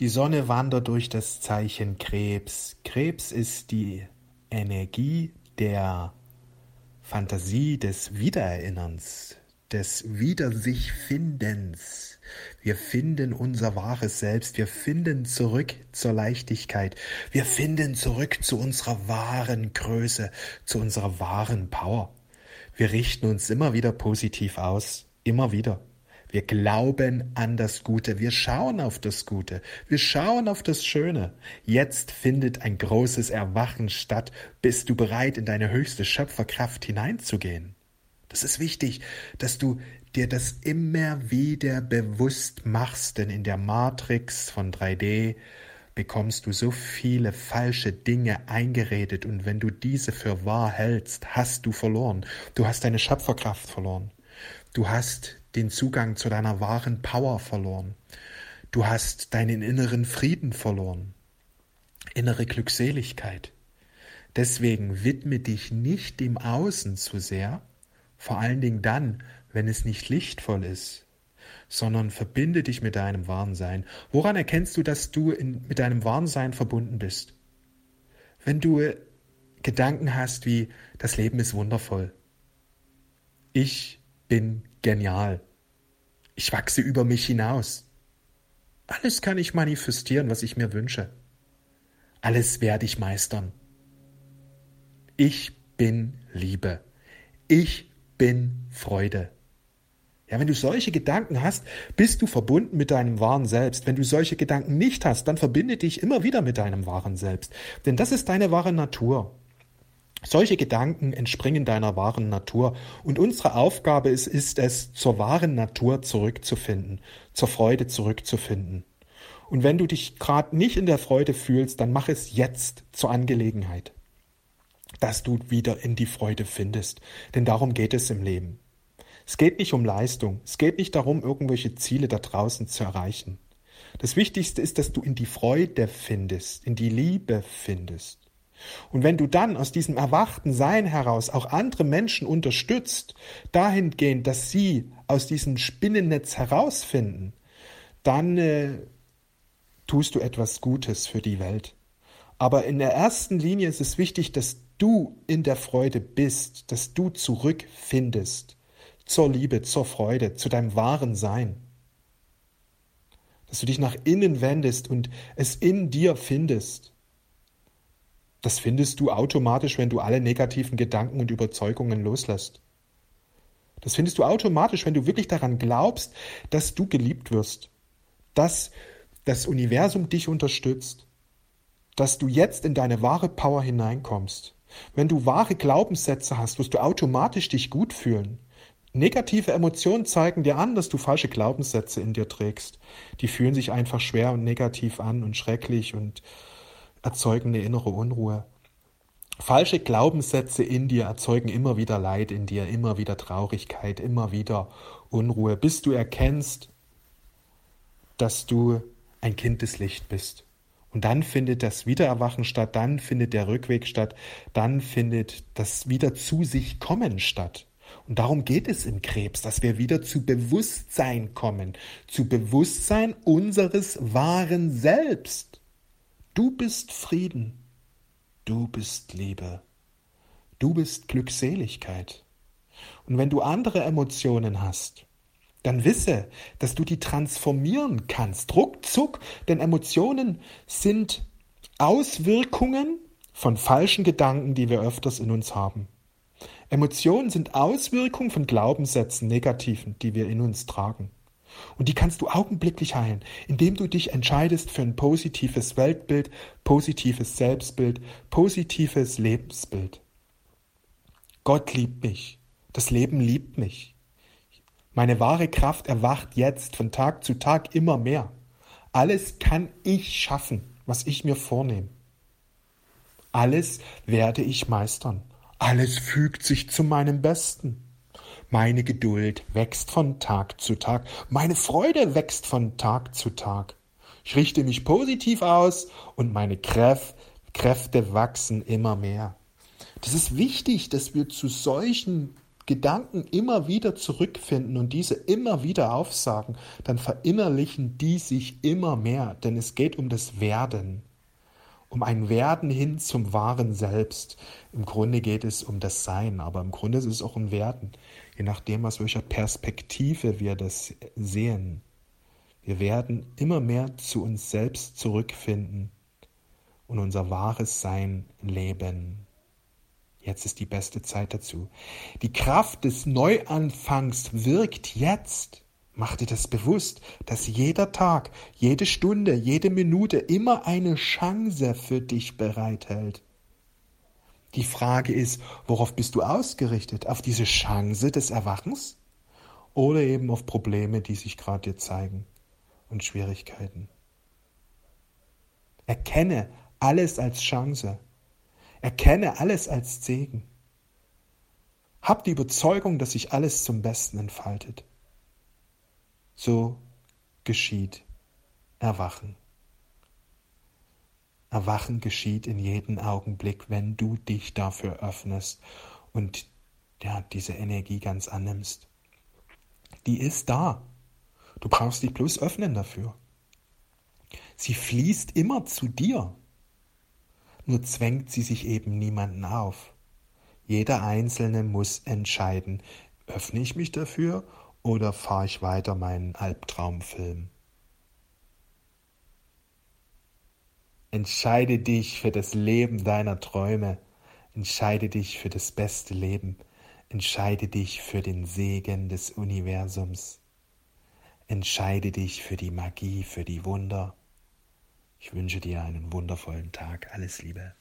Die Sonne wandert durch das Zeichen Krebs. Krebs ist die Energie der Fantasie des Wiedererinnerns, des Wiedersichfindens. Wir finden unser wahres Selbst, wir finden zurück zur Leichtigkeit, wir finden zurück zu unserer wahren Größe, zu unserer wahren Power. Wir richten uns immer wieder positiv aus, immer wieder. Wir glauben an das Gute. Wir schauen auf das Gute. Wir schauen auf das Schöne. Jetzt findet ein großes Erwachen statt. Bist du bereit, in deine höchste Schöpferkraft hineinzugehen? Das ist wichtig, dass du dir das immer wieder bewusst machst, denn in der Matrix von 3D bekommst du so viele falsche Dinge eingeredet und wenn du diese für wahr hältst, hast du verloren. Du hast deine Schöpferkraft verloren. Du hast den Zugang zu deiner wahren Power verloren. Du hast deinen inneren Frieden verloren, innere Glückseligkeit. Deswegen widme dich nicht dem Außen zu sehr, vor allen Dingen dann, wenn es nicht lichtvoll ist, sondern verbinde dich mit deinem wahren Sein. Woran erkennst du, dass du in, mit deinem wahren Sein verbunden bist? Wenn du Gedanken hast wie, das Leben ist wundervoll. Ich bin genial. Ich wachse über mich hinaus. Alles kann ich manifestieren, was ich mir wünsche. Alles werde ich meistern. Ich bin Liebe. Ich bin Freude. Ja, wenn du solche Gedanken hast, bist du verbunden mit deinem wahren Selbst. Wenn du solche Gedanken nicht hast, dann verbinde dich immer wieder mit deinem wahren Selbst. Denn das ist deine wahre Natur. Solche Gedanken entspringen deiner wahren Natur und unsere Aufgabe ist, ist es, zur wahren Natur zurückzufinden, zur Freude zurückzufinden. Und wenn du dich gerade nicht in der Freude fühlst, dann mach es jetzt zur Angelegenheit, dass du wieder in die Freude findest. Denn darum geht es im Leben. Es geht nicht um Leistung, es geht nicht darum, irgendwelche Ziele da draußen zu erreichen. Das Wichtigste ist, dass du in die Freude findest, in die Liebe findest. Und wenn du dann aus diesem erwachten Sein heraus auch andere Menschen unterstützt, dahingehend, dass sie aus diesem Spinnennetz herausfinden, dann äh, tust du etwas Gutes für die Welt. Aber in der ersten Linie ist es wichtig, dass du in der Freude bist, dass du zurückfindest zur Liebe, zur Freude, zu deinem wahren Sein. Dass du dich nach innen wendest und es in dir findest. Das findest du automatisch, wenn du alle negativen Gedanken und Überzeugungen loslässt. Das findest du automatisch, wenn du wirklich daran glaubst, dass du geliebt wirst, dass das Universum dich unterstützt, dass du jetzt in deine wahre Power hineinkommst. Wenn du wahre Glaubenssätze hast, wirst du automatisch dich gut fühlen. Negative Emotionen zeigen dir an, dass du falsche Glaubenssätze in dir trägst. Die fühlen sich einfach schwer und negativ an und schrecklich und erzeugen eine innere Unruhe. Falsche Glaubenssätze in dir erzeugen immer wieder Leid in dir, immer wieder Traurigkeit, immer wieder Unruhe, bis du erkennst, dass du ein Kind des Licht bist. Und dann findet das Wiedererwachen statt, dann findet der Rückweg statt, dann findet das wieder zu sich kommen statt. Und darum geht es im Krebs, dass wir wieder zu Bewusstsein kommen, zu Bewusstsein unseres wahren Selbst. Du bist Frieden. Du bist Liebe. Du bist Glückseligkeit. Und wenn du andere Emotionen hast, dann wisse, dass du die transformieren kannst, ruckzuck, denn Emotionen sind Auswirkungen von falschen Gedanken, die wir öfters in uns haben. Emotionen sind Auswirkungen von Glaubenssätzen, negativen, die wir in uns tragen. Und die kannst du augenblicklich heilen, indem du dich entscheidest für ein positives Weltbild, positives Selbstbild, positives Lebensbild. Gott liebt mich. Das Leben liebt mich. Meine wahre Kraft erwacht jetzt von Tag zu Tag immer mehr. Alles kann ich schaffen, was ich mir vornehme. Alles werde ich meistern. Alles fügt sich zu meinem Besten. Meine Geduld wächst von Tag zu Tag. Meine Freude wächst von Tag zu Tag. Ich richte mich positiv aus und meine Kräf Kräfte wachsen immer mehr. Das ist wichtig, dass wir zu solchen Gedanken immer wieder zurückfinden und diese immer wieder aufsagen, dann verinnerlichen die sich immer mehr, denn es geht um das Werden, um ein Werden hin zum wahren Selbst. Im Grunde geht es um das Sein, aber im Grunde ist es auch ein Werden, je nachdem, aus welcher Perspektive wir das sehen. Wir werden immer mehr zu uns selbst zurückfinden und unser wahres Sein leben. Jetzt ist die beste Zeit dazu. Die Kraft des Neuanfangs wirkt jetzt. Mach dir das bewusst, dass jeder Tag, jede Stunde, jede Minute immer eine Chance für dich bereithält. Die Frage ist, worauf bist du ausgerichtet? Auf diese Chance des Erwachens oder eben auf Probleme, die sich gerade dir zeigen und Schwierigkeiten? Erkenne alles als Chance. Erkenne alles als Segen. Hab die Überzeugung, dass sich alles zum Besten entfaltet. So geschieht Erwachen. Erwachen geschieht in jedem Augenblick, wenn du dich dafür öffnest und ja, diese Energie ganz annimmst. Die ist da. Du brauchst dich bloß öffnen dafür. Sie fließt immer zu dir nur zwängt sie sich eben niemanden auf. Jeder Einzelne muss entscheiden, öffne ich mich dafür oder fahre ich weiter meinen Albtraumfilm. Entscheide dich für das Leben deiner Träume. Entscheide dich für das beste Leben. Entscheide dich für den Segen des Universums. Entscheide dich für die Magie, für die Wunder. Ich wünsche dir einen wundervollen Tag. Alles Liebe.